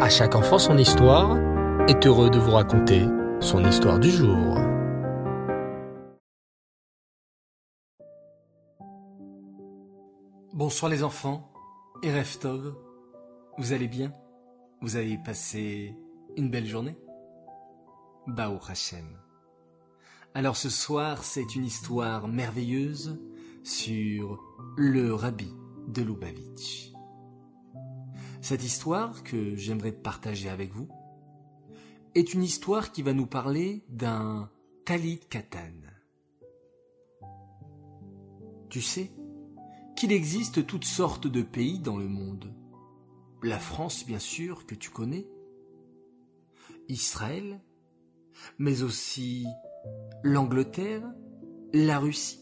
À chaque enfant son histoire est heureux de vous raconter son histoire du jour. Bonsoir les enfants et Reftov, vous allez bien? Vous avez passé une belle journée? Bao Hashem. Alors ce soir, c'est une histoire merveilleuse sur le rabbi de Lubavitch. Cette histoire que j'aimerais partager avec vous est une histoire qui va nous parler d'un Talit Katan. Tu sais qu'il existe toutes sortes de pays dans le monde. La France, bien sûr, que tu connais. Israël, mais aussi l'Angleterre, la Russie,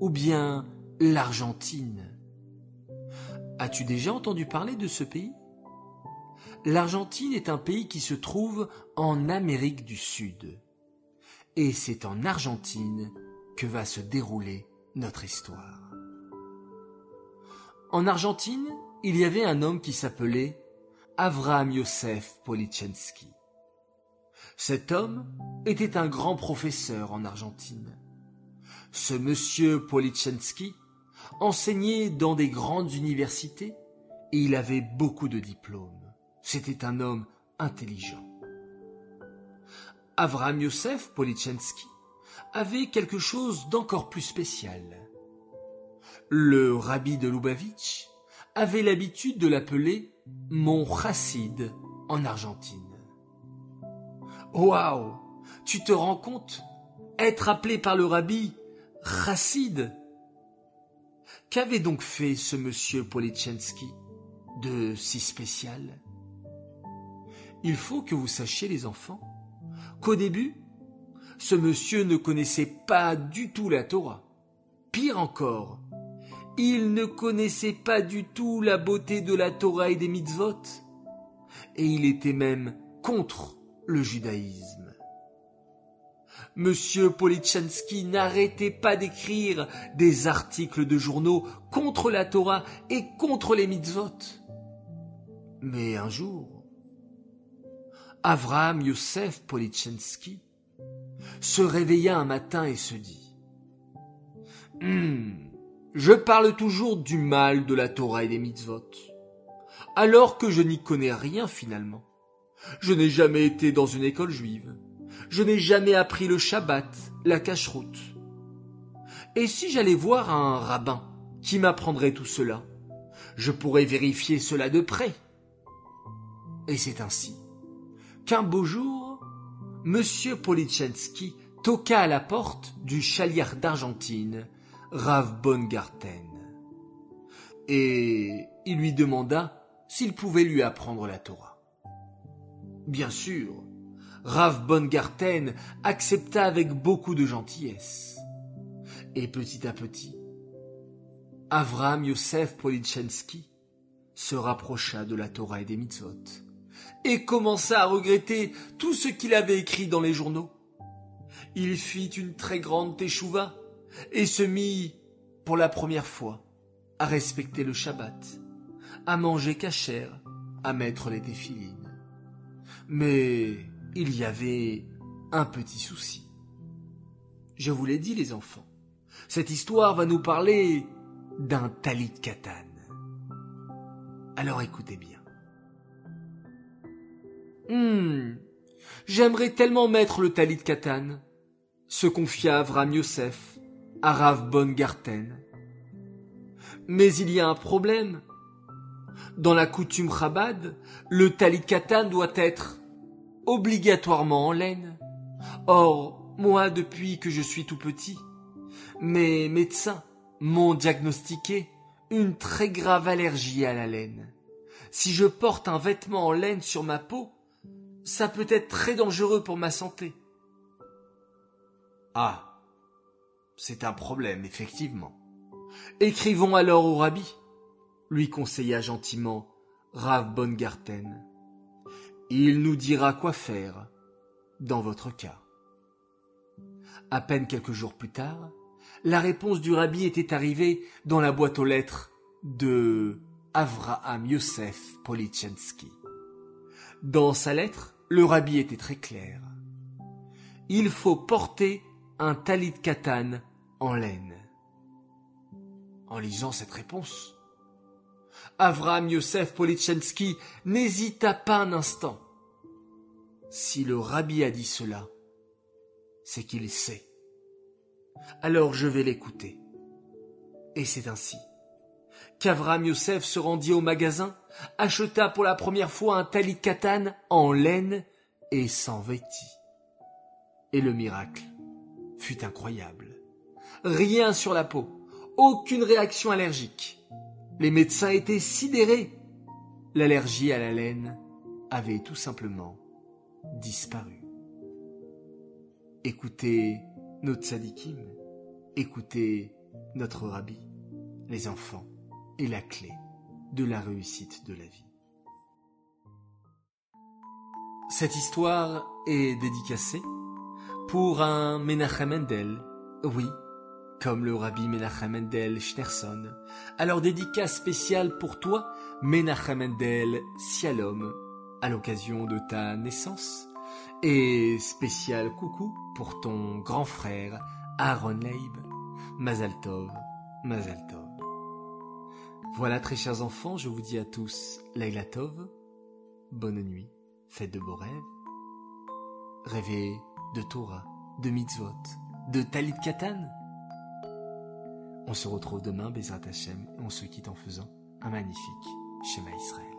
ou bien l'Argentine. As-tu déjà entendu parler de ce pays? L'Argentine est un pays qui se trouve en Amérique du Sud. Et c'est en Argentine que va se dérouler notre histoire. En Argentine, il y avait un homme qui s'appelait Avraham Yosef Polichensky. Cet homme était un grand professeur en Argentine. Ce monsieur Polichensky enseignait dans des grandes universités et il avait beaucoup de diplômes. C'était un homme intelligent. Avraham Yosef Polichensky avait quelque chose d'encore plus spécial. Le rabbi de Lubavitch avait l'habitude de l'appeler mon chassid en Argentine. Waouh Tu te rends compte? Être appelé par le rabbi chassid Qu'avait donc fait ce monsieur Polichensky de si spécial? Il faut que vous sachiez, les enfants, qu'au début, ce monsieur ne connaissait pas du tout la Torah. Pire encore, il ne connaissait pas du tout la beauté de la Torah et des mitzvot. Et il était même contre le judaïsme. Monsieur Polichansky n'arrêtait pas d'écrire des articles de journaux contre la Torah et contre les mitzvot. Mais un jour, Avraham Yosef Polichansky se réveilla un matin et se dit hmm, Je parle toujours du mal de la Torah et des mitzvot, alors que je n'y connais rien finalement. Je n'ai jamais été dans une école juive je n'ai jamais appris le Shabbat, la cache-route. Et si j'allais voir un rabbin qui m'apprendrait tout cela, je pourrais vérifier cela de près. Et c'est ainsi qu'un beau jour, Monsieur Polichensky toqua à la porte du chaliard d'Argentine, Rav Bongarten. Et il lui demanda s'il pouvait lui apprendre la Torah. Bien sûr, Rav Bongarten accepta avec beaucoup de gentillesse. Et petit à petit, Avram Yosef Polichensky se rapprocha de la Torah et des mitzvot et commença à regretter tout ce qu'il avait écrit dans les journaux. Il fit une très grande teshuva et se mit, pour la première fois, à respecter le Shabbat, à manger cachère, à mettre les défilines. Mais il y avait un petit souci. Je vous l'ai dit, les enfants, cette histoire va nous parler d'un talit katan. Alors écoutez bien. Hmm, j'aimerais tellement mettre le talit katan, se confia Avram Yosef à Rav Bongarten. Mais il y a un problème. Dans la coutume Chabad, le talit katan doit être obligatoirement en laine. Or, moi, depuis que je suis tout petit, mes médecins m'ont diagnostiqué une très grave allergie à la laine. Si je porte un vêtement en laine sur ma peau, ça peut être très dangereux pour ma santé. Ah, c'est un problème, effectivement. Écrivons alors au rabbi, lui conseilla gentiment Rav Bongarten. Il nous dira quoi faire dans votre cas. À peine quelques jours plus tard, la réponse du rabbi était arrivée dans la boîte aux lettres de Avraham Yosef Polichensky. Dans sa lettre, le rabbi était très clair. Il faut porter un talit katan en laine. En lisant cette réponse, Avram Yosef Politchensky n'hésita pas un instant. Si le rabbi a dit cela, c'est qu'il sait. Alors je vais l'écouter. Et c'est ainsi qu'Avram Yosef se rendit au magasin, acheta pour la première fois un talit katan en laine et s'en vêtit. Et le miracle fut incroyable. Rien sur la peau, aucune réaction allergique. Les médecins étaient sidérés. L'allergie à la laine avait tout simplement disparu. Écoutez notre sadikim, écoutez notre rabbi, les enfants est la clé de la réussite de la vie. Cette histoire est dédicacée pour un Menachem Mendel, oui, comme le rabbi Menachem Mendel Schneerson. Alors dédicace spéciale pour toi, Menachem Mendel Sialom, à l'occasion de ta naissance. Et spécial coucou pour ton grand frère Aaron Leib, Mazaltov, Mazaltov. Voilà, très chers enfants, je vous dis à tous Laila Tov, bonne nuit, faites de beaux rêves, rêvez de Torah, de mitzvot, de Talit Katan. On se retrouve demain, Bezrat Hashem, et on se quitte en faisant un magnifique schéma Israël.